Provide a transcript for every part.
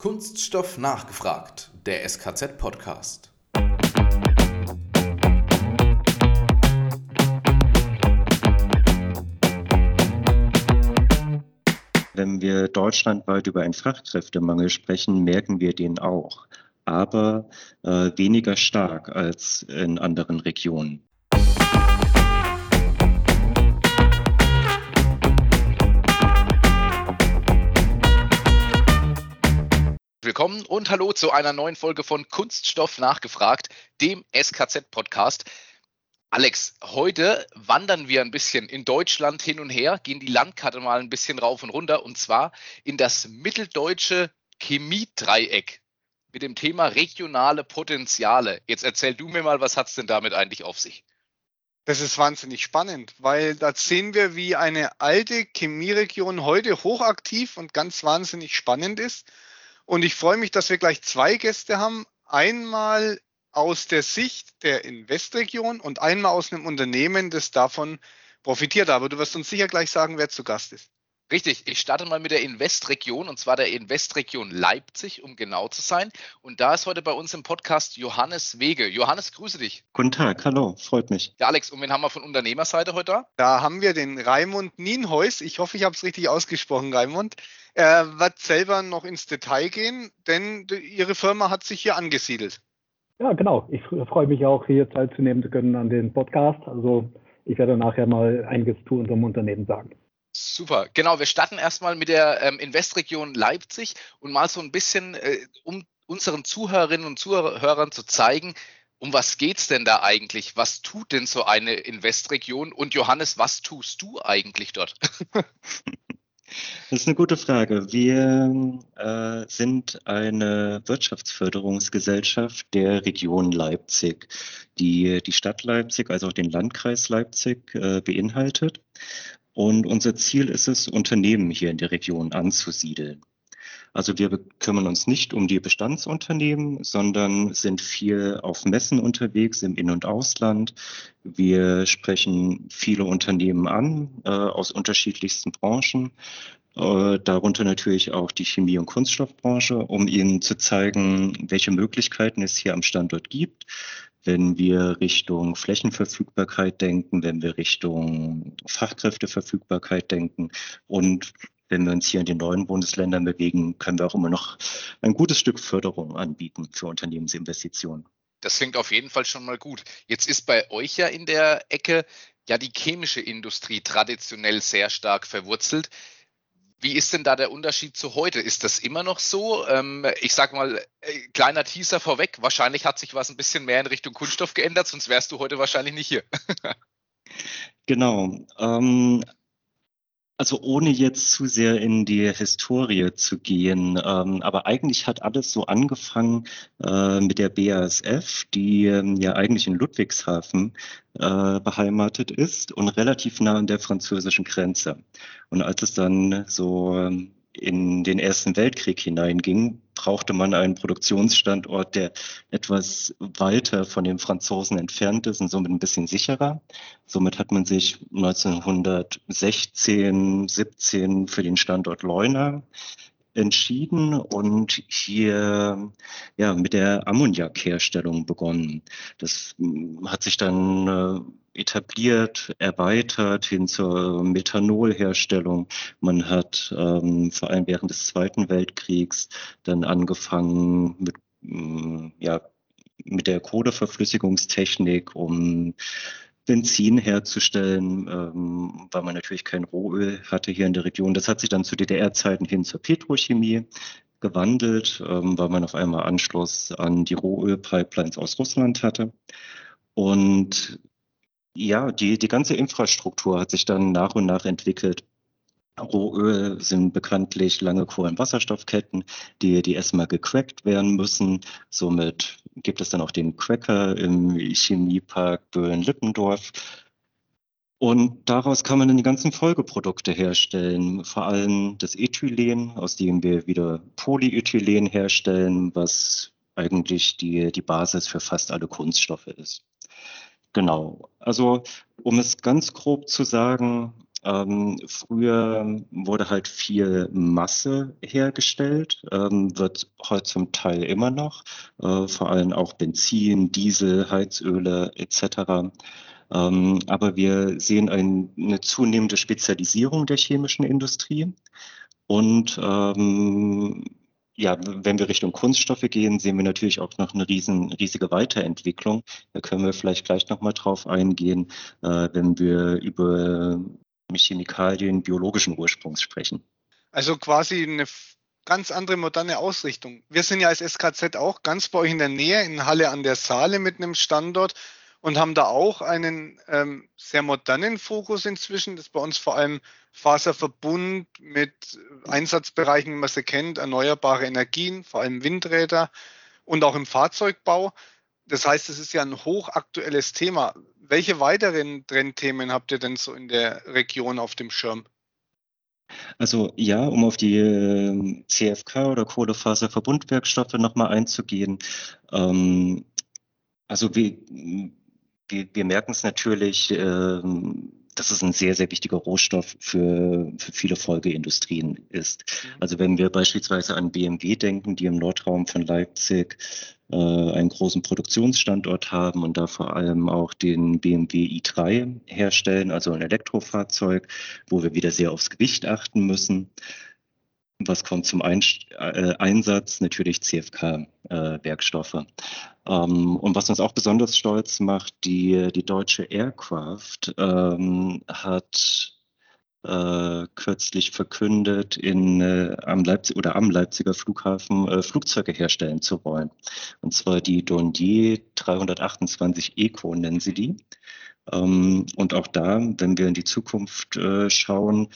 Kunststoff nachgefragt, der SKZ-Podcast. Wenn wir deutschlandweit über einen Fachkräftemangel sprechen, merken wir den auch, aber äh, weniger stark als in anderen Regionen. Willkommen und hallo zu einer neuen Folge von Kunststoff nachgefragt, dem SKZ-Podcast. Alex, heute wandern wir ein bisschen in Deutschland hin und her, gehen die Landkarte mal ein bisschen rauf und runter und zwar in das mitteldeutsche Chemiedreieck mit dem Thema regionale Potenziale. Jetzt erzähl du mir mal, was hat es denn damit eigentlich auf sich? Das ist wahnsinnig spannend, weil da sehen wir, wie eine alte Chemieregion heute hochaktiv und ganz wahnsinnig spannend ist und ich freue mich, dass wir gleich zwei Gäste haben. Einmal aus der Sicht der Investregion und einmal aus einem Unternehmen, das davon profitiert. Aber du wirst uns sicher gleich sagen, wer zu Gast ist. Richtig, ich starte mal mit der Investregion und zwar der Investregion Leipzig, um genau zu sein. Und da ist heute bei uns im Podcast Johannes Wege. Johannes, grüße dich. Guten Tag, hallo, freut mich. Ja, Alex, und wen haben wir von Unternehmerseite heute da? Da haben wir den Raimund Nienheus. Ich hoffe, ich habe es richtig ausgesprochen, Raimund. Er wird selber noch ins Detail gehen, denn Ihre Firma hat sich hier angesiedelt. Ja, genau. Ich freue mich auch, hier teilzunehmen zu können an dem Podcast. Also ich werde nachher mal einiges zu unserem Unternehmen sagen. Super, genau. Wir starten erstmal mit der ähm, Investregion Leipzig und mal so ein bisschen, äh, um unseren Zuhörerinnen und Zuhörern zu zeigen, um was geht es denn da eigentlich? Was tut denn so eine Investregion? Und Johannes, was tust du eigentlich dort? Das ist eine gute Frage. Wir äh, sind eine Wirtschaftsförderungsgesellschaft der Region Leipzig, die die Stadt Leipzig, also auch den Landkreis Leipzig äh, beinhaltet. Und unser Ziel ist es, Unternehmen hier in der Region anzusiedeln. Also wir kümmern uns nicht um die Bestandsunternehmen, sondern sind viel auf Messen unterwegs im In- und Ausland. Wir sprechen viele Unternehmen an äh, aus unterschiedlichsten Branchen, äh, darunter natürlich auch die Chemie- und Kunststoffbranche, um ihnen zu zeigen, welche Möglichkeiten es hier am Standort gibt, wenn wir Richtung Flächenverfügbarkeit denken, wenn wir Richtung Fachkräfteverfügbarkeit denken und wenn wir uns hier in den neuen Bundesländern bewegen, können wir auch immer noch ein gutes Stück Förderung anbieten für Unternehmensinvestitionen. Das klingt auf jeden Fall schon mal gut. Jetzt ist bei euch ja in der Ecke ja die chemische Industrie traditionell sehr stark verwurzelt. Wie ist denn da der Unterschied zu heute? Ist das immer noch so? Ähm, ich sag mal, äh, kleiner Teaser vorweg, wahrscheinlich hat sich was ein bisschen mehr in Richtung Kunststoff geändert, sonst wärst du heute wahrscheinlich nicht hier. genau. Ähm, also ohne jetzt zu sehr in die Historie zu gehen, ähm, aber eigentlich hat alles so angefangen äh, mit der BASF, die ähm, ja eigentlich in Ludwigshafen äh, beheimatet ist und relativ nah an der französischen Grenze. Und als es dann so ähm, in den Ersten Weltkrieg hineinging, brauchte man einen Produktionsstandort, der etwas weiter von den Franzosen entfernt ist und somit ein bisschen sicherer. Somit hat man sich 1916, 17 für den Standort Leuna entschieden und hier ja mit der Ammoniakherstellung begonnen. Das hm, hat sich dann äh, etabliert, erweitert hin zur Methanolherstellung. Man hat ähm, vor allem während des Zweiten Weltkriegs dann angefangen mit hm, ja mit der Kohleverflüssigungstechnik, um Benzin herzustellen, ähm, weil man natürlich kein Rohöl hatte hier in der Region. Das hat sich dann zu DDR-Zeiten hin zur Petrochemie gewandelt, ähm, weil man auf einmal Anschluss an die Rohölpipelines aus Russland hatte. Und ja, die, die ganze Infrastruktur hat sich dann nach und nach entwickelt. Rohöl sind bekanntlich lange Kohlenwasserstoffketten, die, die erstmal gecrackt werden müssen. Somit gibt es dann auch den Cracker im Chemiepark Böhlen-Lippendorf. Und daraus kann man dann die ganzen Folgeprodukte herstellen, vor allem das Ethylen, aus dem wir wieder Polyethylen herstellen, was eigentlich die, die Basis für fast alle Kunststoffe ist. Genau. Also, um es ganz grob zu sagen, Ähm, früher wurde halt viel Masse hergestellt, ähm, wird heute zum Teil immer noch, äh, vor allem auch Benzin, Diesel, Heizöle etc. Ähm, aber wir sehen ein, eine zunehmende Spezialisierung der chemischen Industrie und ähm, ja, wenn wir Richtung Kunststoffe gehen, sehen wir natürlich auch noch eine riesen, riesige Weiterentwicklung. Da können wir vielleicht gleich nochmal drauf eingehen, äh, wenn wir über Chemikalien biologischen Ursprungs sprechen. Also quasi eine ganz andere moderne Ausrichtung. Wir sind ja als SKZ auch ganz bei euch in der Nähe, in Halle an der Saale mit einem Standort und haben da auch einen ähm, sehr modernen Fokus inzwischen. Das ist bei uns vor allem Faserverbund mit Einsatzbereichen, wie man sie kennt, erneuerbare Energien, vor allem Windräder und auch im Fahrzeugbau. Das heißt, es ist ja ein hochaktuelles Thema. Welche weiteren Trendthemen habt ihr denn so in der Region auf dem Schirm? Also ja, um auf die äh, CFK oder Kohlefaserverbundwerkstoffe nochmal einzugehen. Ähm, also wir, wir, wir merken es natürlich, ähm, dass es ein sehr, sehr wichtiger Rohstoff für, für viele Folgeindustrien ist. Mhm. Also wenn wir beispielsweise an BMW denken, die im Nordraum von Leipzig äh, einen großen Produktionsstandort haben und da vor allem auch den BMW i3 herstellen, also ein Elektrofahrzeug, wo wir wieder sehr aufs Gewicht achten müssen. Was kommt zum Ein äh, Einsatz? Natürlich CFK-Werkstoffe. Äh, ähm, und was uns auch besonders stolz macht, die, die deutsche Aircraft ähm, hat äh, kürzlich verkündet, in, äh, am Leipzig oder am Leipziger Flughafen äh, Flugzeuge herstellen zu wollen. Und zwar die Dornier 328 Eco nennen sie die. Ähm, und auch da, wenn wir in die Zukunft äh, schauen,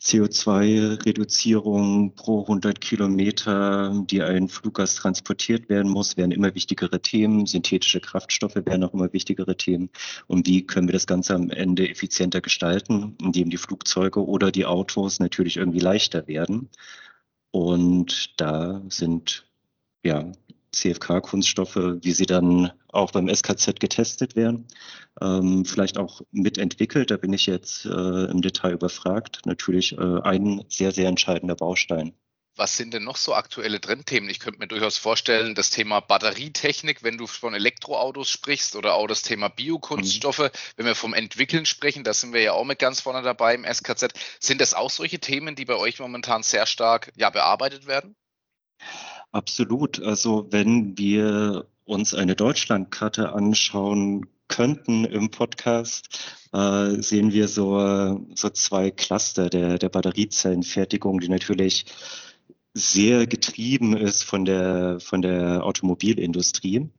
CO2-Reduzierung pro 100 Kilometer, die ein Fluggast transportiert werden muss, werden immer wichtigere Themen. Synthetische Kraftstoffe werden auch immer wichtigere Themen. Und wie können wir das Ganze am Ende effizienter gestalten, indem die Flugzeuge oder die Autos natürlich irgendwie leichter werden. Und da sind ja CFK-Kunststoffe, wie sie dann auch beim SKZ getestet werden, ähm, vielleicht auch mitentwickelt. Da bin ich jetzt äh, im Detail überfragt. Natürlich äh, ein sehr, sehr entscheidender Baustein. Was sind denn noch so aktuelle Trendthemen? Ich könnte mir durchaus vorstellen, das Thema Batterietechnik, wenn du von Elektroautos sprichst oder auch das Thema Biokunststoffe, mhm. wenn wir vom Entwickeln sprechen, da sind wir ja auch mit ganz vorne dabei im SKZ. Sind das auch solche Themen, die bei euch momentan sehr stark ja, bearbeitet werden? Absolut. Also wenn wir uns eine Deutschlandkarte anschauen könnten im Podcast, äh, sehen wir so, so zwei Cluster der, der Batteriezellenfertigung, die natürlich sehr getrieben ist von der, von der Automobilindustrie.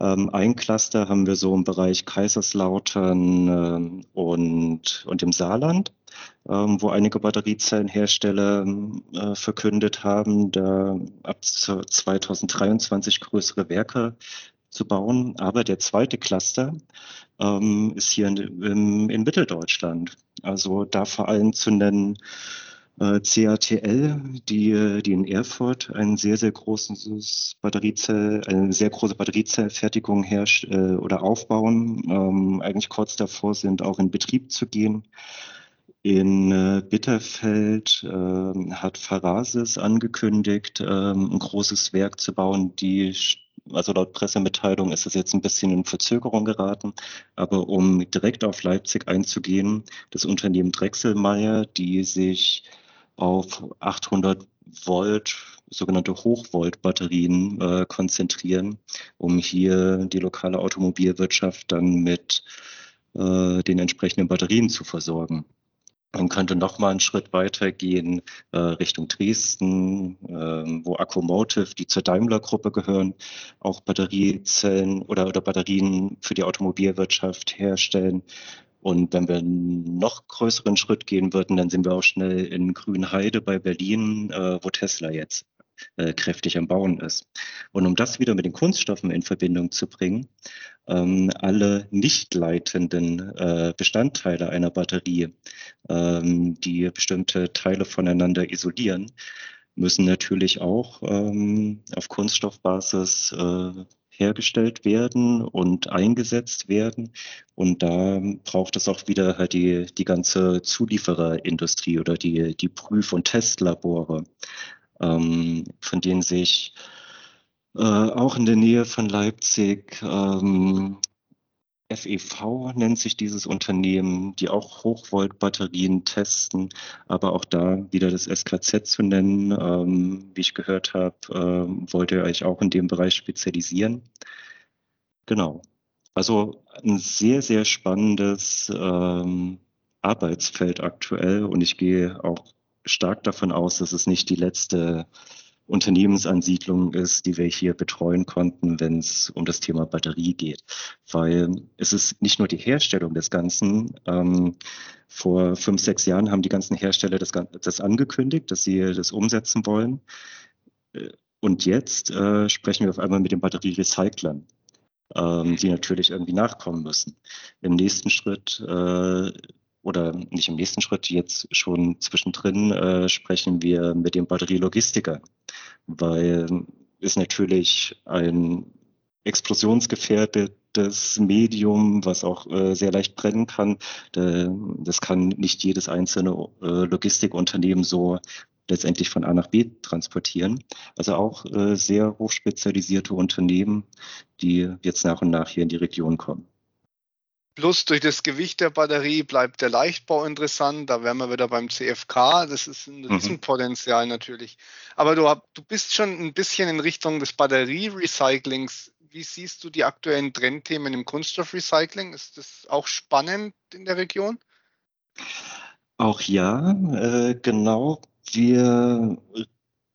Ähm, ein Cluster haben wir so im Bereich Kaiserslautern äh, und, und im Saarland, ähm, wo einige Batteriezellenhersteller äh, verkündet haben, da ab 2023 größere Werke zu bauen. Aber der zweite Cluster ähm, ist hier in, in, in Mitteldeutschland. Also da vor allem zu nennen äh, CATL, die, die in Erfurt ein sehr, sehr großes Batteriezell, eine sehr große Batteriezellfertigung herrscht äh, oder aufbauen, ähm, eigentlich kurz davor sind, auch in Betrieb zu gehen. In äh, Bitterfeld äh, hat Farasis angekündigt, äh, ein großes Werk zu bauen, die also laut Pressemitteilung ist es jetzt ein bisschen in Verzögerung geraten, aber um direkt auf Leipzig einzugehen, das Unternehmen Drechselmeier, die sich auf 800 Volt, sogenannte Hochvolt-Batterien äh, konzentrieren, um hier die lokale Automobilwirtschaft dann mit äh, den entsprechenden Batterien zu versorgen. Man könnte noch mal einen Schritt weiter gehen äh, Richtung Dresden, äh, wo Accumotive, die zur Daimler-Gruppe gehören, auch Batteriezellen oder, oder Batterien für die Automobilwirtschaft herstellen. Und wenn wir einen noch größeren Schritt gehen würden, dann sind wir auch schnell in Grünheide bei Berlin, äh, wo Tesla jetzt äh, kräftig am Bauen ist. Und um das wieder mit den Kunststoffen in Verbindung zu bringen, ähm, alle nicht leitenden äh, Bestandteile einer Batterie, ähm, die bestimmte Teile voneinander isolieren, müssen natürlich auch ähm, auf Kunststoffbasis äh, hergestellt werden und eingesetzt werden. Und da braucht es auch wieder halt die, die ganze Zuliefererindustrie oder die, die Prüf- und Testlabore, ähm, von denen sich äh, auch in der Nähe von Leipzig ähm, FEV nennt sich dieses Unternehmen, die auch Hochvolt-Batterien testen, aber auch da wieder das SKZ zu nennen, ähm, wie ich gehört habe, äh, wollte er euch auch in dem Bereich spezialisieren. Genau. Also ein sehr, sehr spannendes ähm, Arbeitsfeld aktuell und ich gehe auch stark davon aus, dass es nicht die letzte Unternehmensansiedlung ist, die wir hier betreuen konnten, wenn es um das Thema Batterie geht. Weil es ist nicht nur die Herstellung des Ganzen. Ähm, vor fünf, sechs Jahren haben die ganzen Hersteller das, das angekündigt, dass sie das umsetzen wollen. Äh, und jetzt äh, sprechen wir auf einmal mit den Batterierecyclern, ähm, die natürlich irgendwie nachkommen müssen. Im nächsten Schritt äh, oder nicht im nächsten Schritt, jetzt schon zwischendrin äh, sprechen wir mit dem Batterielogistiker, weil ist natürlich ein explosionsgefährdetes Medium, was auch äh, sehr leicht brennen kann. Das kann nicht jedes einzelne äh, Logistikunternehmen so letztendlich von A nach B transportieren. Also auch äh, sehr hochspezialisierte Unternehmen, die jetzt nach und nach hier in die Region kommen. Plus durch das Gewicht der Batterie bleibt der Leichtbau interessant. Da wären wir wieder beim CFK. Das ist ein mhm. Riesenpotenzial natürlich. Aber du, du bist schon ein bisschen in Richtung des Batterierecyclings. Wie siehst du die aktuellen Trendthemen im Kunststoffrecycling? Ist das auch spannend in der Region? Auch ja, äh, genau. Wir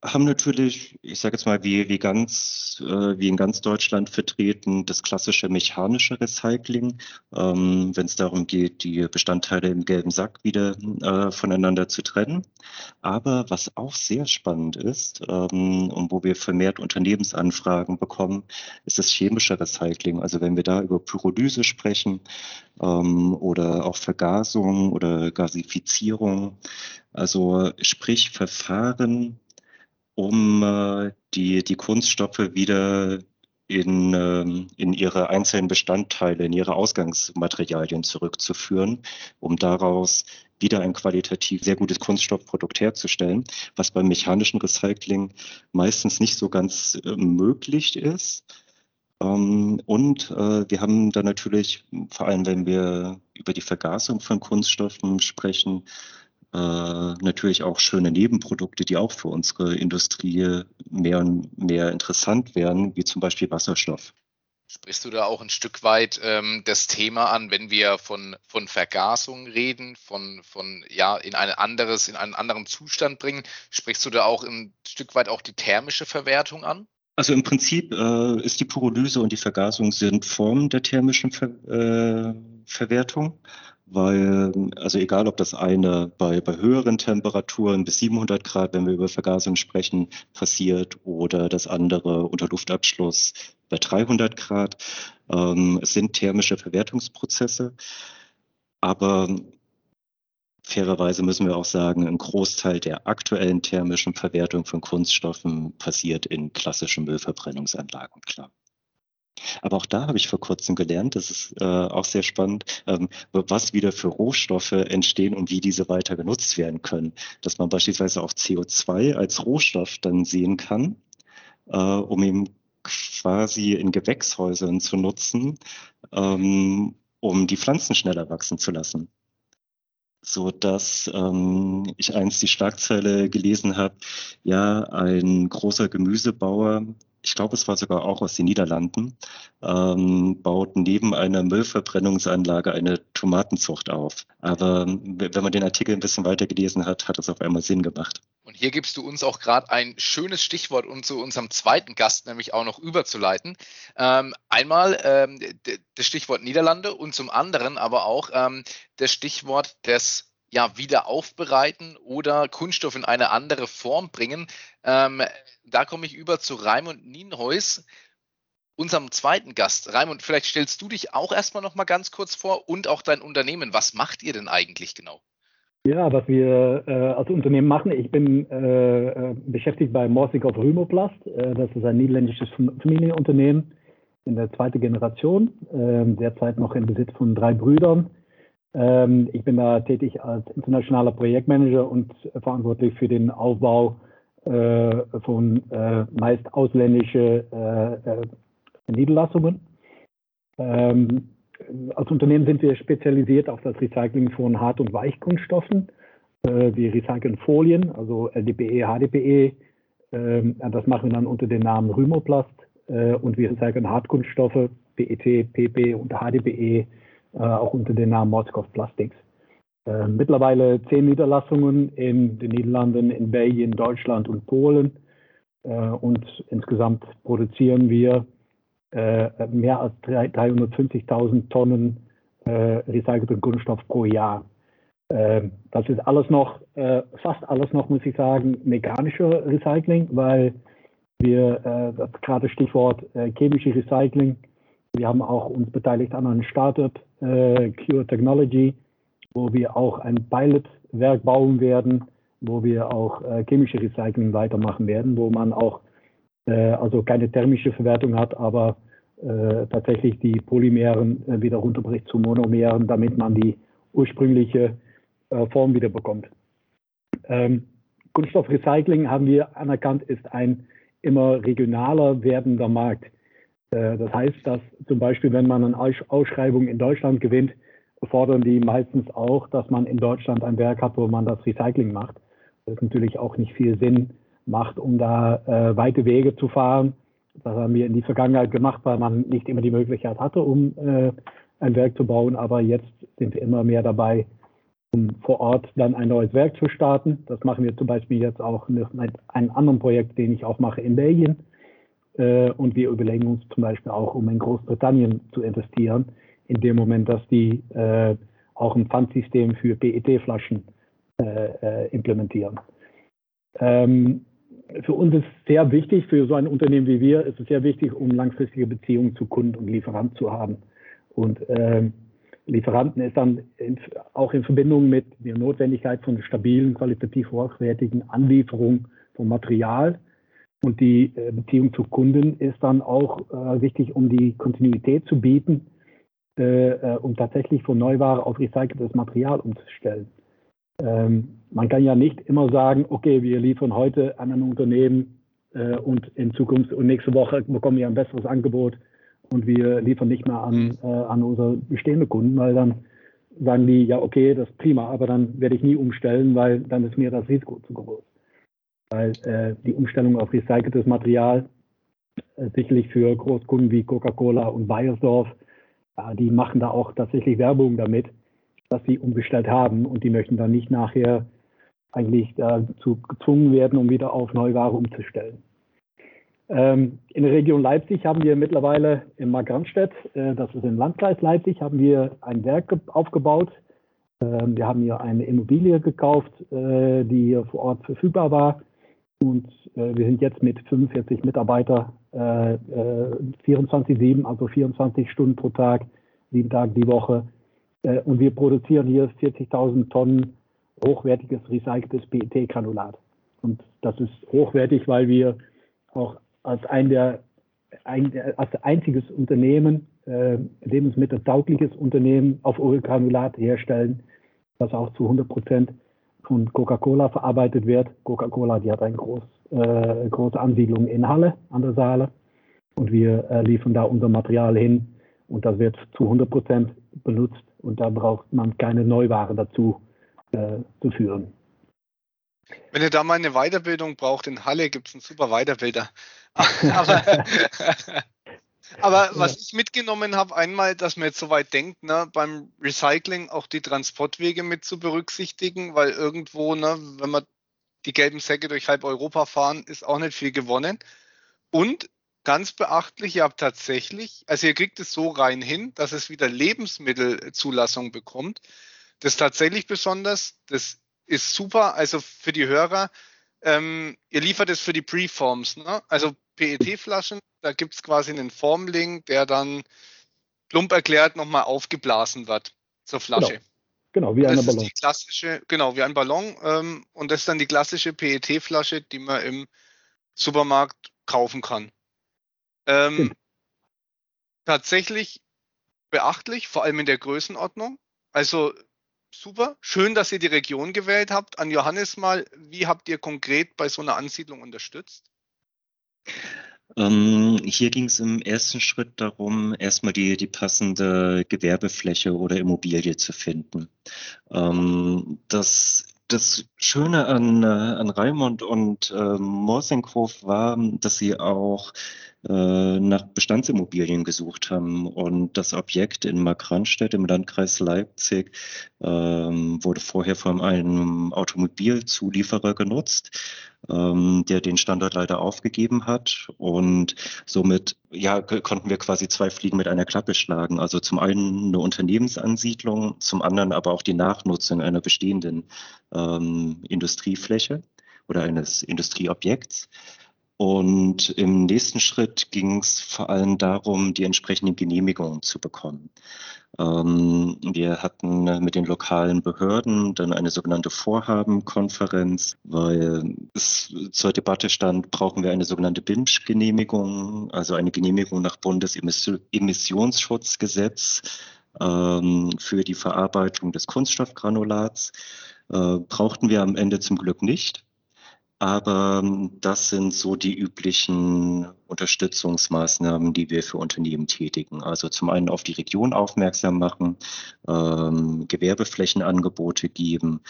haben natürlich, ich sage jetzt mal, wie, wie ganz, äh, wie in ganz Deutschland vertreten, das klassische mechanische Recycling, ähm, wenn es darum geht, die Bestandteile im gelben Sack wieder äh, voneinander zu trennen. Aber was auch sehr spannend ist ähm, und wo wir vermehrt Unternehmensanfragen bekommen, ist das chemische Recycling. Also wenn wir da über Pyrolyse sprechen ähm, oder auch Vergasung oder Gasifizierung, also sprich Verfahren, um äh, die, die Kunststoffe wieder in, ähm, in ihre einzelnen Bestandteile, in ihre Ausgangsmaterialien zurückzuführen, um daraus wieder ein qualitativ sehr gutes Kunststoffprodukt herzustellen, was beim mechanischen Recycling meistens nicht so ganz äh, möglich ist. Ähm, und äh, wir haben da natürlich, vor allem wenn wir über die Vergasung von Kunststoffen sprechen, äh, natürlich auch schöne Nebenprodukte, die auch für unsere Industrie mehr und mehr interessant werden, wie zum Beispiel Wasserstoff. Sprichst du da auch ein Stück weit ähm, das Thema an, wenn wir von, von Vergasung reden, von, von ja, in ein anderes, in einen anderen Zustand bringen? Sprichst du da auch ein Stück weit auch die thermische Verwertung an? Also im Prinzip äh, ist die Pyrolyse und die Vergasung sind Formen der thermischen Ver äh, Verwertung weil, also egal ob das eine bei, bei höheren Temperaturen bis 700 Grad, wenn wir über Vergasung sprechen, passiert oder das andere unter Luftabschluss bei 300 Grad, ähm, es sind thermische Verwertungsprozesse. Aber fairerweise müssen wir auch sagen, ein Großteil der aktuellen thermischen Verwertung von Kunststoffen passiert in klassischen Müllverbrennungsanlagen, klar. Aber auch da habe ich vor kurzem gelernt, das ist äh, auch sehr spannend, ähm, was wieder für Rohstoffe entstehen und wie diese weiter genutzt werden können. Dass man beispielsweise auch CO2 als Rohstoff dann sehen kann, äh, um ihn quasi in Gewächshäusern zu nutzen, ähm, um die Pflanzen schneller wachsen zu lassen so dass ähm, ich einst die Schlagzeile gelesen habe, ja, ein großer Gemüsebauer ich glaube, es war sogar auch aus den Niederlanden, ähm, baut neben einer Müllverbrennungsanlage eine Tomatenzucht auf. Aber wenn man den Artikel ein bisschen weiter gelesen hat, hat es auf einmal Sinn gemacht. Und hier gibst du uns auch gerade ein schönes Stichwort, um zu unserem zweiten Gast nämlich auch noch überzuleiten. Ähm, einmal ähm, das Stichwort Niederlande und zum anderen aber auch ähm, das Stichwort des ja, wieder aufbereiten oder Kunststoff in eine andere Form bringen. Ähm, da komme ich über zu Raimund Nienhuis, unserem zweiten Gast. Raimund, vielleicht stellst du dich auch erstmal noch mal ganz kurz vor und auch dein Unternehmen. Was macht ihr denn eigentlich genau? Ja, was wir äh, als Unternehmen machen, ich bin äh, äh beschäftigt bei Morsig auf Rümoplast. Äh, das ist ein niederländisches Familienunternehmen. in der zweiten Generation, ähm, derzeit noch im Besitz von drei Brüdern. Ähm, ich bin da tätig als internationaler Projektmanager und verantwortlich für den Aufbau äh, von äh, meist ausländische äh, Niederlassungen. Ähm, als Unternehmen sind wir spezialisiert auf das Recycling von Hart- und Weichkunststoffen. wir recyceln Folien, also LDPE, HDPE. Ähm, das machen wir dann unter dem Namen Rhymoplast. und wir recyceln Hartkunststoffe, PET, PP und HDPE äh, auch unter dem Namen Moskov Plastics. Äh, mittlerweile zehn Niederlassungen in den Niederlanden, in Belgien, Deutschland und Polen. Äh, und insgesamt produzieren wir mehr als 350.000 Tonnen recycelten Kunststoff pro Jahr. Das ist alles noch, fast alles noch, muss ich sagen, mechanischer Recycling, weil wir, das gerade Stichwort chemische Recycling, wir haben auch uns beteiligt an einem Startup, äh, Cure Technology, wo wir auch ein Pilotwerk bauen werden, wo wir auch äh, chemische Recycling weitermachen werden, wo man auch äh, also keine thermische Verwertung hat, aber äh, tatsächlich die Polymeren äh, wieder runterbricht zu Monomeren, damit man die ursprüngliche äh, Form wieder bekommt. Ähm, Kunststoffrecycling haben wir anerkannt, ist ein immer regionaler werdender Markt. Äh, das heißt, dass zum Beispiel, wenn man eine Ausschreibung in Deutschland gewinnt, fordern die meistens auch, dass man in Deutschland ein Werk hat, wo man das Recycling macht. Das natürlich auch nicht viel Sinn macht, um da äh, weite Wege zu fahren. Das haben wir in die Vergangenheit gemacht, weil man nicht immer die Möglichkeit hatte, um äh, ein Werk zu bauen. Aber jetzt sind wir immer mehr dabei, um vor Ort dann ein neues Werk zu starten. Das machen wir zum Beispiel jetzt auch mit einem anderen Projekt, den ich auch mache in Belgien und wir überlegen uns zum Beispiel auch, um in Großbritannien zu investieren, in dem Moment, dass die äh, auch ein Pfandsystem für PET-Flaschen äh, äh, implementieren. Ähm, für uns ist sehr wichtig, für so ein Unternehmen wie wir, ist es sehr wichtig, um langfristige Beziehungen zu Kunden und Lieferanten zu haben. Und ähm, Lieferanten ist dann in, auch in Verbindung mit der Notwendigkeit von stabilen, qualitativ hochwertigen Anlieferungen von Material und die äh, Beziehung zu Kunden ist dann auch äh, wichtig, um die Kontinuität zu bieten, äh, äh, um tatsächlich von Neuware auf recyceltes Material umzustellen. Ähm, man kann ja nicht immer sagen, okay, wir liefern heute an ein Unternehmen äh, und in Zukunft und nächste Woche bekommen wir ein besseres Angebot und wir liefern nicht mehr an, mhm. äh, an unsere bestehenden Kunden, weil dann sagen die, ja, okay, das ist prima, aber dann werde ich nie umstellen, weil dann ist mir das Risiko zu groß weil äh, die Umstellung auf recyceltes Material äh, sicherlich für Großkunden wie Coca-Cola und Bayersdorf, äh, die machen da auch tatsächlich Werbung damit, dass sie umgestellt haben und die möchten dann nicht nachher eigentlich dazu gezwungen werden, um wieder auf Neuware umzustellen. Ähm, in der Region Leipzig haben wir mittlerweile in Markranstädt, äh, das ist im Landkreis Leipzig, haben wir ein Werk aufgebaut. Ähm, wir haben hier eine Immobilie gekauft, äh, die hier vor Ort verfügbar war und äh, wir sind jetzt mit 45 Mitarbeitern äh, äh, 24-7, also 24 Stunden pro Tag, sieben Tage die Woche. Äh, und wir produzieren hier 40.000 Tonnen hochwertiges recyceltes PET-Granulat. Und das ist hochwertig, weil wir auch als ein der ein, als einziges Unternehmen, äh, lebensmitteltaugliches Unternehmen auf Ölgranulat herstellen, das auch zu 100 Prozent von Coca-Cola verarbeitet wird. Coca-Cola, die hat eine groß, äh, große Ansiedlung in Halle an der Saale und wir äh, liefern da unser Material hin und das wird zu 100 Prozent benutzt und da braucht man keine Neuware dazu äh, zu führen. Wenn ihr da mal eine Weiterbildung braucht, in Halle gibt es einen super Weiterbilder. Aber Aber was ich mitgenommen habe, einmal, dass man jetzt soweit denkt, ne, beim Recycling auch die Transportwege mit zu berücksichtigen, weil irgendwo, ne, wenn man die gelben Säcke durch halb Europa fahren, ist auch nicht viel gewonnen. Und ganz beachtlich, ihr habt tatsächlich, also ihr kriegt es so rein hin, dass es wieder Lebensmittelzulassung bekommt. Das ist tatsächlich besonders, das ist super, also für die Hörer, ähm, ihr liefert es für die Preforms, ne? also PET-Flaschen, da gibt es quasi einen Formling, der dann plump erklärt nochmal aufgeblasen wird zur Flasche. Genau. Genau, wie ein Ballon. die klassische, genau, wie ein Ballon. Ähm, und das ist dann die klassische PET-Flasche, die man im Supermarkt kaufen kann. Ähm, hm. tatsächlich beachtlich, vor allem in der Größenordnung. Also super, schön, dass ihr die Region gewählt habt. An Johannes mal, wie habt ihr konkret bei so einer Ansiedlung unterstützt? Ähm, hier ging es im ersten Schritt darum, erstmal die, die passende Gewerbefläche oder Immobilie zu finden. Ähm, das das Schöne an, äh, an Raimund und äh, Morsinghof war, dass sie auch äh, nach Bestandsimmobilien gesucht haben. Und das Objekt in Markranstädt im Landkreis Leipzig ähm, wurde vorher von einem Automobilzulieferer genutzt, ähm, der den Standort leider aufgegeben hat. Und somit ja, konnten wir quasi zwei Fliegen mit einer Klappe schlagen. Also zum einen eine Unternehmensansiedlung, zum anderen aber auch die Nachnutzung einer bestehenden ähm, Industriefläche oder eines Industrieobjekts. Und im nächsten Schritt ging es vor allem darum, die entsprechenden Genehmigungen zu bekommen. Ähm, wir hatten mit den lokalen Behörden dann eine sogenannte Vorhabenkonferenz, weil es zur Debatte stand, brauchen wir eine sogenannte BIMSCH-Genehmigung, also eine Genehmigung nach Bundesemissionsschutzgesetz ähm, für die Verarbeitung des Kunststoffgranulats. Äh, brauchten wir am Ende zum Glück nicht. Aber ähm, das sind so die üblichen Unterstützungsmaßnahmen, die wir für Unternehmen tätigen. Also zum einen auf die Region aufmerksam machen, ähm, Gewerbeflächenangebote geben,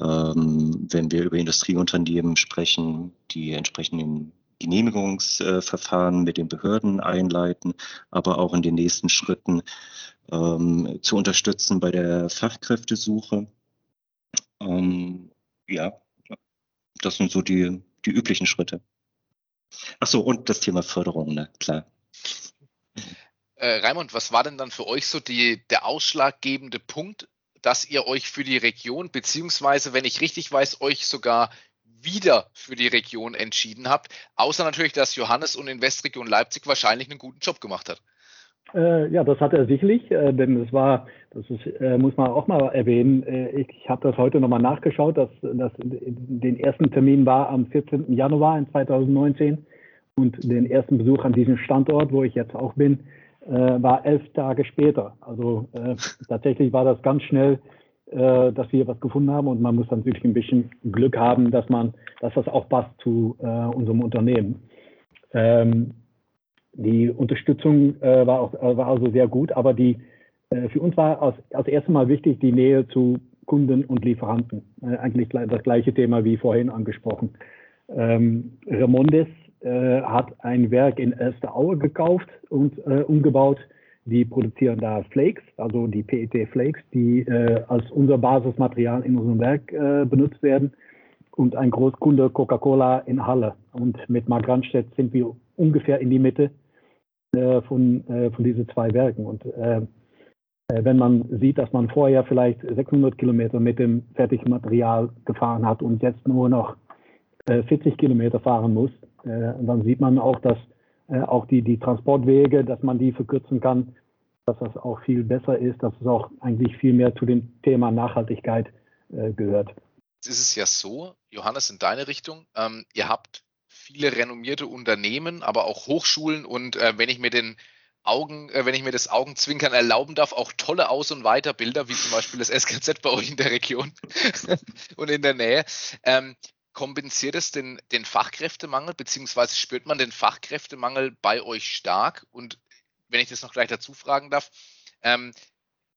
ähm, wenn wir über Industrieunternehmen sprechen, die entsprechenden Genehmigungsverfahren mit den Behörden einleiten, aber auch in den nächsten Schritten ähm, zu unterstützen bei der Fachkräftesuche. Ähm, ja, das sind so die, die üblichen Schritte. Ach so, und das Thema Förderung, ne? klar. Äh, Raimund, was war denn dann für euch so die, der ausschlaggebende Punkt, dass ihr euch für die Region, beziehungsweise, wenn ich richtig weiß, euch sogar wieder für die Region entschieden habt, außer natürlich, dass Johannes und Investregion Leipzig wahrscheinlich einen guten Job gemacht hat. Äh, ja, das hat er sicherlich, äh, denn es war, das ist, äh, muss man auch mal erwähnen, äh, ich, ich habe das heute nochmal nachgeschaut, dass das den ersten Termin war am 14. Januar in 2019 und den ersten Besuch an diesem Standort, wo ich jetzt auch bin, äh, war elf Tage später. Also äh, tatsächlich war das ganz schnell, dass wir was gefunden haben und man muss dann natürlich ein bisschen Glück haben, dass man, dass das auch passt zu unserem Unternehmen. Ähm, die Unterstützung äh, war, auch, war also sehr gut, aber die, äh, für uns war als, als erstes Mal wichtig die Nähe zu Kunden und Lieferanten. Äh, eigentlich das gleiche Thema wie vorhin angesprochen. Ähm, Remondes äh, hat ein Werk in Elsteraue gekauft und äh, umgebaut. Die produzieren da Flakes, also die PET-Flakes, die äh, als unser Basismaterial in unserem Werk benutzt werden. Und ein Großkunde Coca-Cola in Halle. Und mit Mark Randstedt sind wir ungefähr in die Mitte äh, von, äh, von diesen zwei Werken. Und äh, wenn man sieht, dass man vorher vielleicht 600 Kilometer mit dem fertigen Material gefahren hat und jetzt nur noch 40 Kilometer fahren muss, dann sieht man auch, dass auch die, die Transportwege, dass man die verkürzen kann, dass das auch viel besser ist, dass es auch eigentlich viel mehr zu dem Thema Nachhaltigkeit gehört. Jetzt ist es ja so, Johannes, in deine Richtung, ähm, ihr habt viele renommierte Unternehmen, aber auch Hochschulen und äh, wenn ich mir den Augen, äh, wenn ich mir das Augenzwinkern erlauben darf, auch tolle Aus- und Weiterbilder, wie zum Beispiel das SKZ bei euch in der Region und in der Nähe. Ähm, kompensiert es den, den Fachkräftemangel, beziehungsweise spürt man den Fachkräftemangel bei euch stark? Und wenn ich das noch gleich dazu fragen darf, ähm,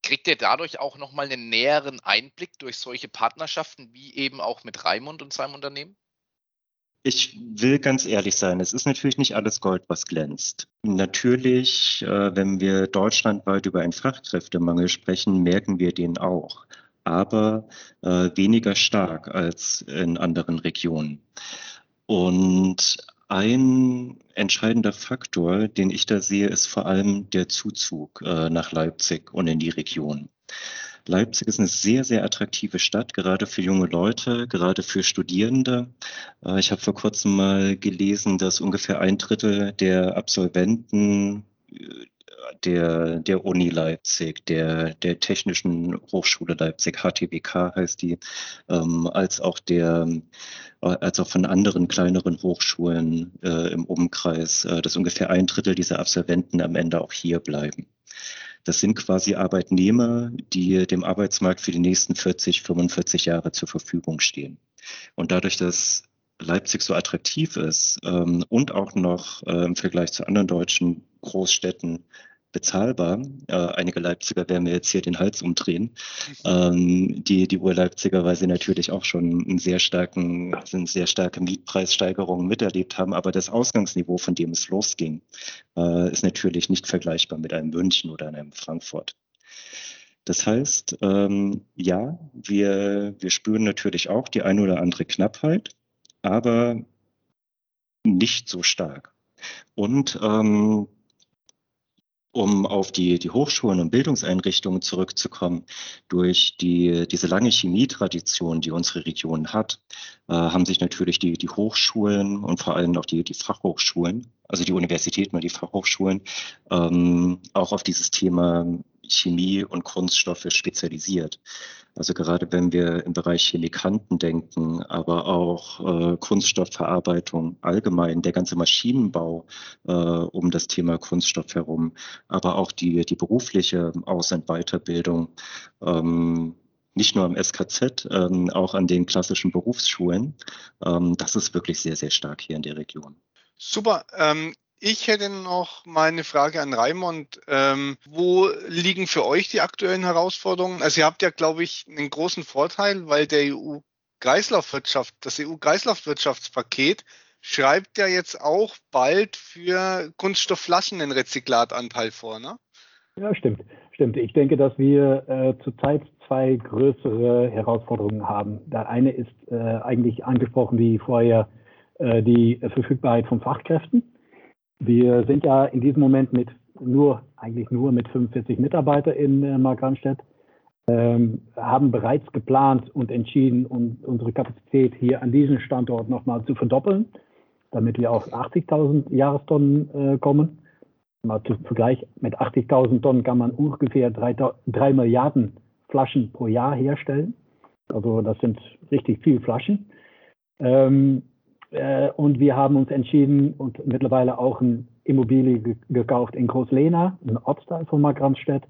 kriegt ihr dadurch auch nochmal einen näheren Einblick durch solche Partnerschaften, wie eben auch mit Raimund und seinem Unternehmen? Ich will ganz ehrlich sein, es ist natürlich nicht alles Gold, was glänzt. Natürlich, äh, wenn wir deutschlandweit über einen Fachkräftemangel sprechen, merken wir den auch, aber äh, weniger stark als in anderen Regionen. Und ein entscheidender Faktor, den ich da sehe, ist vor allem der Zuzug äh, nach Leipzig und in die Region. Leipzig ist eine sehr, sehr attraktive Stadt, gerade für junge Leute, gerade für Studierende. Äh, ich habe vor kurzem mal gelesen, dass ungefähr ein Drittel der Absolventen äh, der, der Uni Leipzig, der, der Technischen Hochschule Leipzig, HTWK heißt die, ähm, als auch der, äh, als auch von anderen kleineren Hochschulen äh, im Umkreis, äh, dass ungefähr ein Drittel dieser Absolventen am Ende auch hier bleiben. Das sind quasi Arbeitnehmer, die dem Arbeitsmarkt für die nächsten 40, 45 Jahre zur Verfügung stehen. Und dadurch, dass Leipzig so attraktiv ist ähm, und auch noch äh, im Vergleich zu anderen deutschen Großstädten bezahlbar. Äh, einige Leipziger werden mir jetzt hier den Hals umdrehen. Ähm, die, die Ur-Leipziger, weil sie natürlich auch schon einen sehr starken, sind sehr starke Mietpreissteigerungen miterlebt haben. Aber das Ausgangsniveau, von dem es losging, äh, ist natürlich nicht vergleichbar mit einem München oder einem Frankfurt. Das heißt, ähm, ja, wir, wir spüren natürlich auch die eine oder andere Knappheit, aber nicht so stark. Und ähm, um auf die, die Hochschulen und Bildungseinrichtungen zurückzukommen, durch die, diese lange Chemietradition, die unsere Region hat, äh, haben sich natürlich die, die Hochschulen und vor allem auch die, die Fachhochschulen, also die Universitäten und die Fachhochschulen, ähm, auch auf dieses Thema Chemie und Kunststoffe spezialisiert. Also gerade wenn wir im Bereich Chemikanten denken, aber auch äh, Kunststoffverarbeitung allgemein, der ganze Maschinenbau äh, um das Thema Kunststoff herum, aber auch die, die berufliche Aus- und Weiterbildung, ähm, nicht nur am SKZ, ähm, auch an den klassischen Berufsschulen. Ähm, das ist wirklich sehr, sehr stark hier in der Region. Super. Ähm, ich hätte noch mal eine Frage an Raimond. Ähm, wo liegen für euch die aktuellen Herausforderungen? Also ihr habt ja, glaube ich, einen großen Vorteil, weil der EU-Kreislaufwirtschaft, das EU-Kreislaufwirtschaftspaket schreibt ja jetzt auch bald für Kunststoffflaschen einen Rezyklatanteil vor, ne? Ja, stimmt. Stimmt. Ich denke, dass wir äh, zurzeit zwei größere Herausforderungen haben. Der eine ist äh, eigentlich angesprochen wie vorher äh, die Verfügbarkeit von Fachkräften. Wir sind ja in diesem Moment mit nur, eigentlich nur mit 45 Mitarbeitern in äh, Markranstädt, ähm, haben bereits geplant und entschieden, um unsere Kapazität hier an diesem Standort nochmal zu verdoppeln, damit wir auf 80.000 Jahrestonnen äh, kommen. Mal zum Vergleich, mit 80.000 Tonnen kann man ungefähr 3, 3 Milliarden Flaschen pro Jahr herstellen. Also das sind richtig viele Flaschen. Ähm, äh, und wir haben uns entschieden und mittlerweile auch eine Immobilie ge gekauft in Großlena, ein Ortsteil von Markranstädt,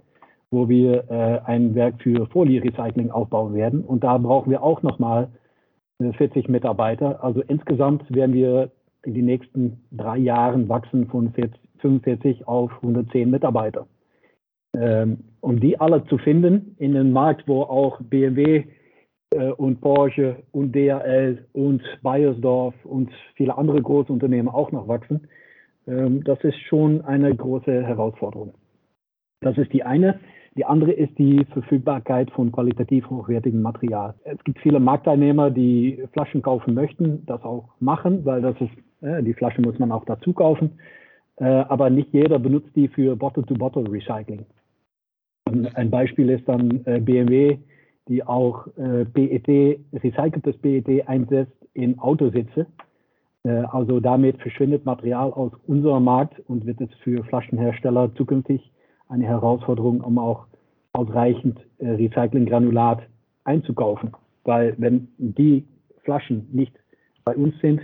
wo wir äh, ein Werk für Folierecycling aufbauen werden. Und da brauchen wir auch nochmal 40 äh, Mitarbeiter. Also insgesamt werden wir in den nächsten drei Jahren wachsen von 40, 45 auf 110 Mitarbeiter. Ähm, um die alle zu finden in einem Markt, wo auch BMW äh, und Porsche und DHL und Bayersdorf und viele andere große Unternehmen auch noch wachsen. Ähm, das ist schon eine große Herausforderung. Das ist die eine. Die andere ist die Verfügbarkeit von qualitativ hochwertigem Material. Es gibt viele Marktteilnehmer, die Flaschen kaufen möchten, das auch machen, weil das ist, äh, die Flasche muss man auch dazu kaufen. Äh, aber nicht jeder benutzt die für Bottle-to-Bottle-Recycling. Ein Beispiel ist dann äh, BMW, die auch äh, PET, recyceltes PET einsetzt in Autositze. Äh, also damit verschwindet Material aus unserem Markt und wird es für Flaschenhersteller zukünftig eine Herausforderung, um auch ausreichend äh, Recyclinggranulat einzukaufen. Weil wenn die Flaschen nicht bei uns sind,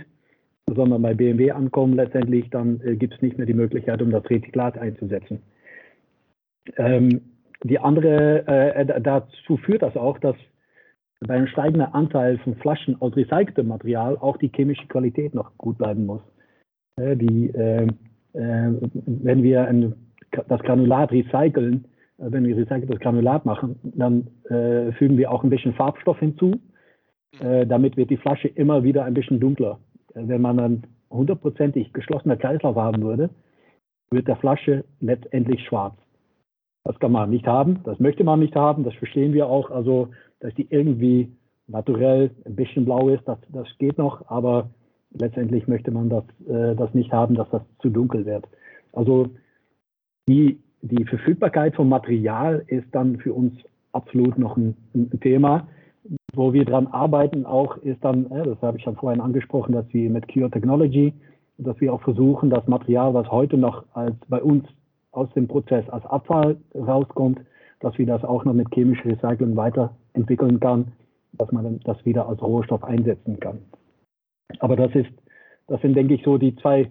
sondern bei BMW ankommen letztendlich, dann äh, gibt es nicht mehr die Möglichkeit, um das Rezyklat einzusetzen. Ähm, die andere, äh, dazu führt das auch, dass bei einem steigenden Anteil von Flaschen aus recyceltem Material auch die chemische Qualität noch gut bleiben muss. Äh, die, äh, äh wenn wir ein, das Granulat recyceln, äh, wenn wir recyceltes Granulat machen, dann äh, fügen wir auch ein bisschen Farbstoff hinzu. damit wird die Flasche immer wieder ein bisschen dunkler. wenn man dann hundertprozentig geschlossener Kreislauf haben würde, wird der Flasche letztendlich schwarz. Das kann man nicht haben, das möchte man nicht haben, das verstehen wir auch. Also, dass die irgendwie naturell ein bisschen blau ist, das, das geht noch, aber letztendlich möchte man das, äh, das nicht haben, dass das zu dunkel wird. Also die, die Verfügbarkeit von Material ist dann für uns absolut noch ein, ein Thema. Wo wir dran arbeiten auch ist dann, äh, das habe ich schon vorhin angesprochen, dass wir mit Cure Technology, dass wir auch versuchen, das Material, was heute noch als bei uns aus dem Prozess als Abfall rauskommt, dass wir das auch noch mit chemischem Recycling weiterentwickeln kann, dass man das wieder als Rohstoff einsetzen kann. Aber das ist, das sind, denke ich, so die zwei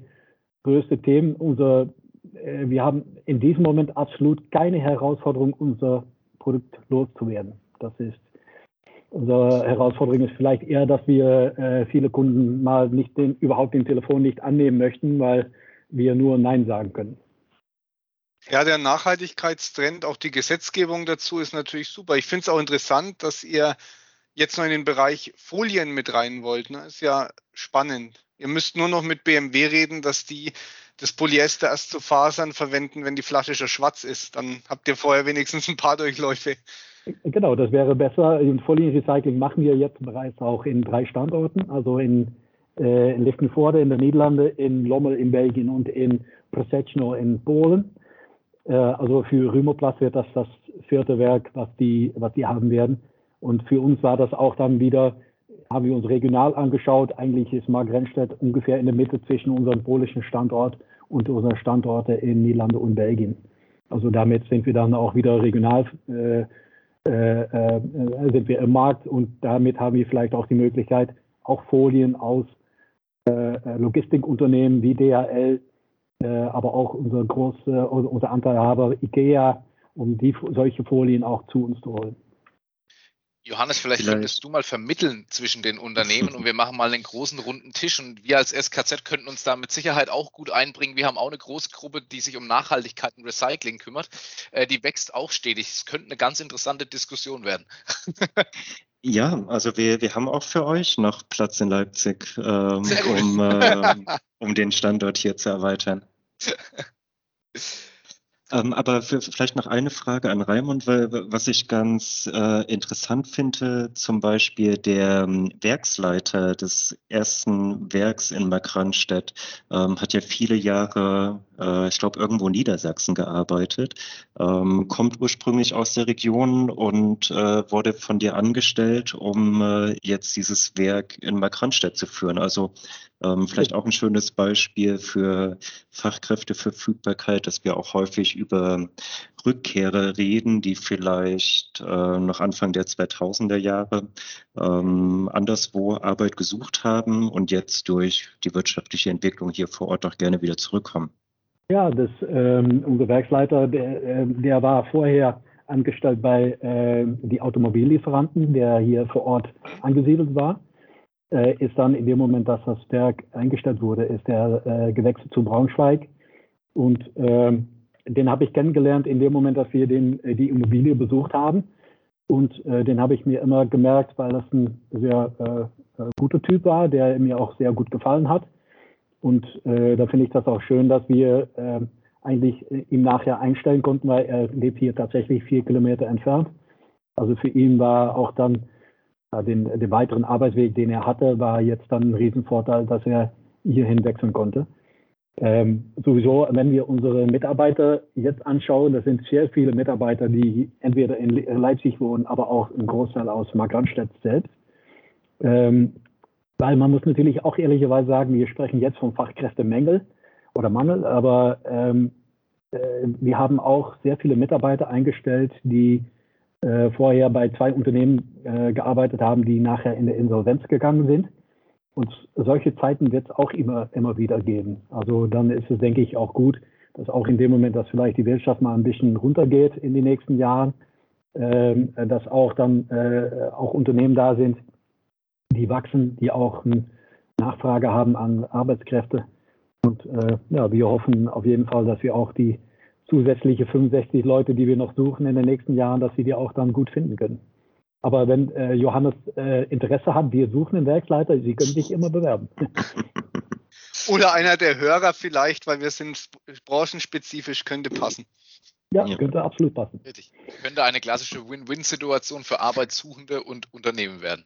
größten Themen. Unser, äh, wir haben in diesem Moment absolut keine Herausforderung, unser Produkt loszuwerden. Das ist Unsere Herausforderung ist vielleicht eher, dass wir äh, viele Kunden mal nicht den, überhaupt den Telefon nicht annehmen möchten, weil wir nur Nein sagen können. Ja, der Nachhaltigkeitstrend, auch die Gesetzgebung dazu ist natürlich super. Ich finde es auch interessant, dass ihr jetzt noch in den Bereich Folien mit rein wollt. Ne? Ist ja spannend. Ihr müsst nur noch mit BMW reden, dass die das Polyester erst zu Fasern verwenden, wenn die Flasche schon schwarz ist. Dann habt ihr vorher wenigstens ein paar Durchläufe. Genau, das wäre besser. Und Folienrecycling machen wir jetzt bereits auch in drei Standorten, also in, äh, in Lichtenvoorde in den Niederlanden, in Lommel in Belgien und in Prosecno in Polen. Äh, also für Rümoplast wird das das vierte Werk, was die, was die haben werden. Und für uns war das auch dann wieder, haben wir uns regional angeschaut. Eigentlich ist Margrenstedt ungefähr in der Mitte zwischen unserem polnischen Standort und unseren Standorten in Niederlande und Belgien. Also damit sind wir dann auch wieder regional äh, äh, äh, sind wir im Markt und damit haben wir vielleicht auch die Möglichkeit, auch Folien aus äh, Logistikunternehmen wie DHL, aber auch unser große, unser Anteilhaber IKEA, um die, solche Folien auch zu uns zu holen. Johannes, vielleicht, vielleicht, könntest du mal vermitteln zwischen den Unternehmen und wir machen mal einen großen runden Tisch und wir als SKZ könnten uns da mit Sicherheit auch gut einbringen. Wir haben auch eine große Gruppe, die sich um Nachhaltigkeit und Recycling kümmert. Äh, die wächst auch stetig. Es könnte eine ganz interessante Diskussion werden. ja, also wir, wir haben auch für euch noch Platz in Leipzig, ähm, um, äh, um den Standort hier zu erweitern. Ähm, aber für, vielleicht noch eine Frage an Raimund, weil was ich ganz äh, interessant finde, zum Beispiel der ähm, Werksleiter des ersten Werks in Markranstädt ähm, hat ja viele Jahre, äh, ich glaube, irgendwo in Niedersachsen gearbeitet, ähm, kommt ursprünglich aus der Region und äh, wurde von dir angestellt, um äh, jetzt dieses Werk in Markranstädt zu führen. Also ähm, vielleicht auch ein schönes Beispiel für Fachkräfteverfügbarkeit, dass wir auch häufig über Rückkehrer reden, die vielleicht äh, noch Anfang der 2000er Jahre ähm, anderswo Arbeit gesucht haben und jetzt durch die wirtschaftliche Entwicklung hier vor Ort auch gerne wieder zurückkommen. Ja, das, ähm, unser Werksleiter, der, ähm, der war vorher angestellt bei äh, die Automobillieferanten, der hier vor Ort angesiedelt war äh, ist dann in dem Moment, dass das Werk eingestellt wurde, ist er äh, gewechselt zu Braunschweig. Und ähm, den habe ich kennengelernt in dem Moment, dass wir den, äh, die Immobilie besucht haben. Und äh, den habe ich mir immer gemerkt, weil das ein sehr äh, äh, guter Typ war, der mir auch sehr gut gefallen hat. Und äh, da finde ich das auch schön, dass wir äh, eigentlich ihm nachher einstellen konnten, weil er lebt hier tatsächlich vier Kilometer entfernt. Also für ihn war auch dann den, den weiteren Arbeitsweg, den er hatte, war jetzt dann ein Riesenvorteil, dass er hierhin wechseln konnte. Ähm, sowieso, wenn wir unsere Mitarbeiter jetzt anschauen, das sind sehr viele Mitarbeiter, die entweder in Leipzig wohnen, aber auch im Großteil aus Markranstädt selbst. Ähm, weil man muss natürlich auch ehrlicherweise sagen, wir sprechen jetzt von Fachkräftemangel oder Mangel, aber ähm, äh, wir haben auch sehr viele Mitarbeiter eingestellt, die äh, vorher bei zwei Unternehmen äh, gearbeitet haben, die nachher in der Insolvenz gegangen sind. Und solche Zeiten wird es auch immer, immer wieder geben. Also dann ist es, denke ich, auch gut, dass auch in dem Moment, dass vielleicht die Wirtschaft mal ein bisschen runtergeht in den nächsten Jahren, ähm, dass auch dann äh, auch Unternehmen da sind, die wachsen, die auch eine Nachfrage haben an Arbeitskräfte. Und äh, ja, wir hoffen auf jeden Fall, dass wir auch die zusätzliche 65 Leute, die wir noch suchen in den nächsten Jahren, dass sie die auch dann gut finden können. Aber wenn äh, Johannes äh, Interesse hat, wir suchen einen Werksleiter, Sie können sich immer bewerben. Oder einer der Hörer vielleicht, weil wir sind branchenspezifisch, könnte passen. Ja, könnte absolut passen. Richtig. Könnte eine klassische Win-Win-Situation für Arbeitssuchende und Unternehmen werden.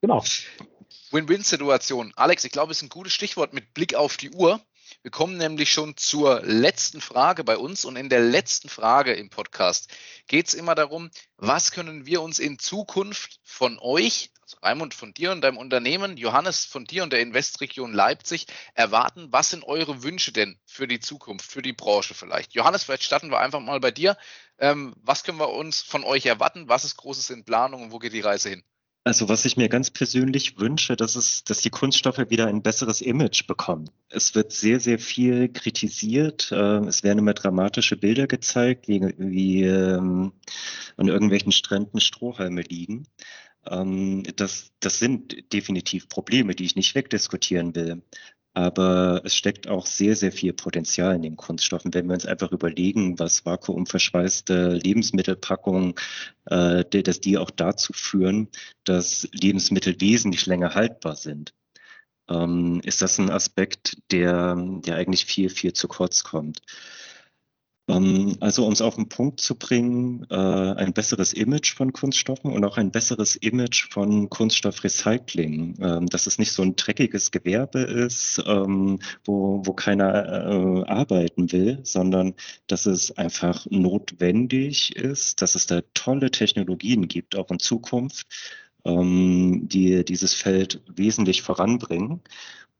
Genau. Win-Win-Situation. Alex, ich glaube, es ist ein gutes Stichwort mit Blick auf die Uhr. Wir kommen nämlich schon zur letzten Frage bei uns und in der letzten Frage im Podcast geht es immer darum, was können wir uns in Zukunft von euch, also Raimund von dir und deinem Unternehmen, Johannes von dir und der Investregion Leipzig erwarten? Was sind eure Wünsche denn für die Zukunft, für die Branche vielleicht? Johannes, vielleicht starten wir einfach mal bei dir. Ähm, was können wir uns von euch erwarten? Was ist Großes in Planung und wo geht die Reise hin? Also was ich mir ganz persönlich wünsche, dass es, dass die Kunststoffe wieder ein besseres Image bekommen. Es wird sehr, sehr viel kritisiert. Ähm, es werden immer dramatische Bilder gezeigt, wie, wie ähm, an irgendwelchen Stränden Strohhalme liegen. Ähm, das, das sind definitiv Probleme, die ich nicht wegdiskutieren will. Aber es steckt auch sehr, sehr viel Potenzial in den Kunststoffen. Wenn wir uns einfach überlegen, was vakuumverschweißte Lebensmittelpackungen, äh, dass die auch dazu führen, dass Lebensmittel wesentlich länger haltbar sind, ähm, ist das ein Aspekt, der, der eigentlich viel, viel zu kurz kommt. Ähm, also um es auf den Punkt zu bringen, äh, ein besseres Image von Kunststoffen und auch ein besseres Image von Kunststoffrecycling, ähm, dass es nicht so ein dreckiges Gewerbe ist, ähm, wo, wo keiner äh, arbeiten will, sondern dass es einfach notwendig ist, dass es da tolle Technologien gibt, auch in Zukunft, die dieses Feld wesentlich voranbringen,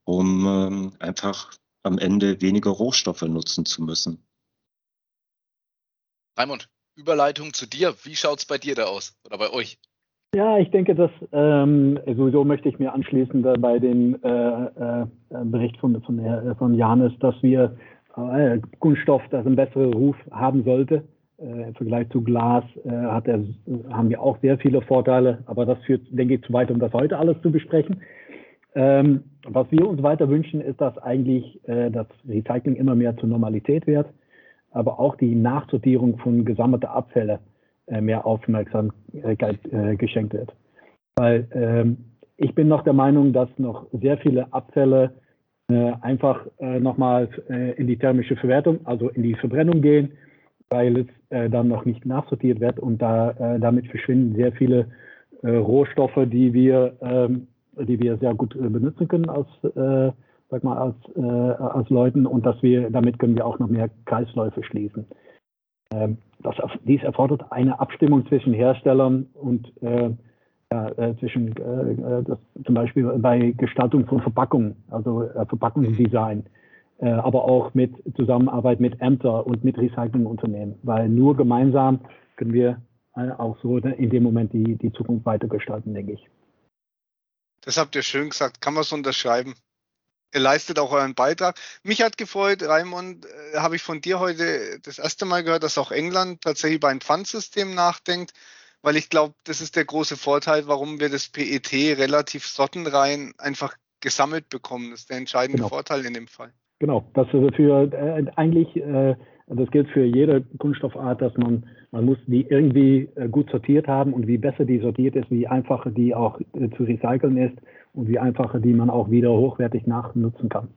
um einfach am Ende weniger Rohstoffe nutzen zu müssen. Raimund, Überleitung zu dir. Wie schaut es bei dir da aus oder bei euch? Ja, ich denke, dass ähm, sowieso möchte ich mir anschließen äh, bei dem äh, äh, Bericht von, von, äh, von Janis, dass wir äh, Kunststoff, das einen besseren Ruf haben sollte. Äh, Im Vergleich zu Glas hat er, haben wir auch sehr viele Vorteile, aber das führt, denke ich, zu weit, um das heute alles zu besprechen. Ähm, was wir uns weiter wünschen, ist, dass eigentlich das Recycling immer mehr zur Normalität wird aber auch die Nachsortierung von gesammelten Abfällen äh, mehr Aufmerksamkeit äh, geschenkt wird. Weil ähm, ich bin noch der Meinung, dass noch sehr viele Abfälle äh, einfach äh, nochmal äh, in die thermische Verwertung, also in die Verbrennung gehen, weil es äh, dann noch nicht nachsortiert wird und da, äh, damit verschwinden sehr viele Rohstoffe, die wir, ähm, die wir sehr gut benutzen können als sag mal, als, äh, als Leuten und dass wir, damit können wir auch noch mehr Kreisläufe schließen. Ähm, das, dies erfordert eine Abstimmung zwischen Herstellern und äh, ja, äh, zwischen äh, äh, das, zum Beispiel bei Gestaltung von Verpackungen, also äh, Verpackungsdesign, äh, aber auch mit Zusammenarbeit mit Ämtern und mit Recyclingunternehmen, weil nur gemeinsam können wir auch so in dem Moment die, die Zukunft weitergestalten, denke ich. Das habt ihr schön gesagt. Kann man es unterschreiben? Ihr leistet auch euren Beitrag. Mich hat gefreut, Raimund, äh, habe ich von dir heute das erste Mal gehört, dass auch England tatsächlich über ein Pfandsystem nachdenkt, weil ich glaube, das ist der große Vorteil, warum wir das PET relativ sortenrein einfach gesammelt bekommen. Das ist der entscheidende genau. Vorteil in dem Fall. Genau, das ist für äh, eigentlich, äh, das gilt für jede Kunststoffart, dass man, man muss die irgendwie äh, gut sortiert haben und wie besser die sortiert ist, wie einfacher die auch äh, zu recyceln ist und wie einfacher die man auch wieder hochwertig nachnutzen kann.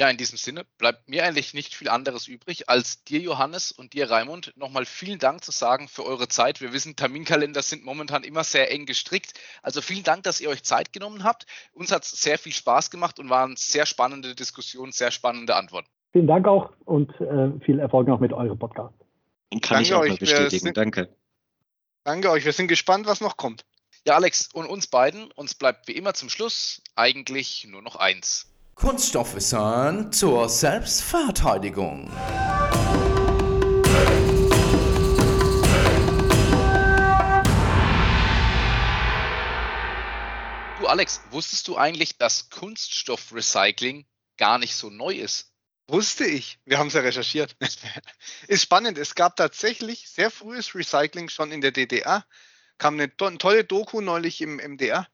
Ja, in diesem Sinne bleibt mir eigentlich nicht viel anderes übrig, als dir, Johannes, und dir, Raimund, nochmal vielen Dank zu sagen für eure Zeit. Wir wissen, Terminkalender sind momentan immer sehr eng gestrickt. Also vielen Dank, dass ihr euch Zeit genommen habt. Uns hat es sehr viel Spaß gemacht und waren sehr spannende Diskussionen, sehr spannende Antworten. Vielen Dank auch und äh, viel Erfolg noch mit eurem Podcast. Kann Danke ich auch euch. bestätigen. Sind, Danke. Danke euch. Wir sind gespannt, was noch kommt. Ja, Alex, und uns beiden, uns bleibt wie immer zum Schluss eigentlich nur noch eins. Kunststoffwissen zur Selbstverteidigung. Du Alex, wusstest du eigentlich, dass Kunststoffrecycling gar nicht so neu ist? Wusste ich. Wir haben es ja recherchiert. ist spannend. Es gab tatsächlich sehr frühes Recycling schon in der DDR kam eine tolle Doku neulich im MDR.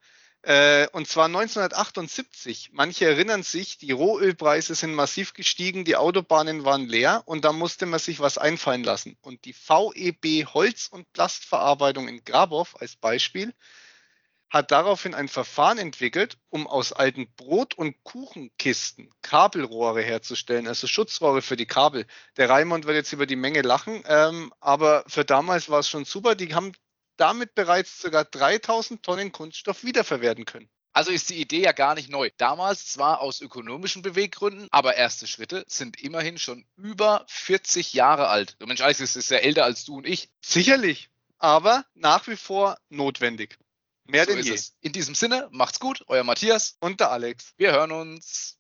Äh, und zwar 1978. Manche erinnern sich, die Rohölpreise sind massiv gestiegen, die Autobahnen waren leer und da musste man sich was einfallen lassen. Und die VEB Holz- und Plastverarbeitung in Grabow als Beispiel hat daraufhin ein Verfahren entwickelt, um aus alten Brot- und Kuchenkisten Kabelrohre herzustellen, also Schutzrohre für die Kabel. Der Raimund wird jetzt über die Menge lachen, ähm, aber für damals war es schon super. Die haben damit bereits sogar 3000 Tonnen Kunststoff wiederverwerten können. Also ist die Idee ja gar nicht neu. Damals zwar aus ökonomischen Beweggründen, aber erste Schritte sind immerhin schon über 40 Jahre alt. Mensch, Alex, das ist ja älter als du und ich. Sicherlich, aber nach wie vor notwendig. Mehr so denn je. es. In diesem Sinne, macht's gut, euer Matthias. Und der Alex. Wir hören uns.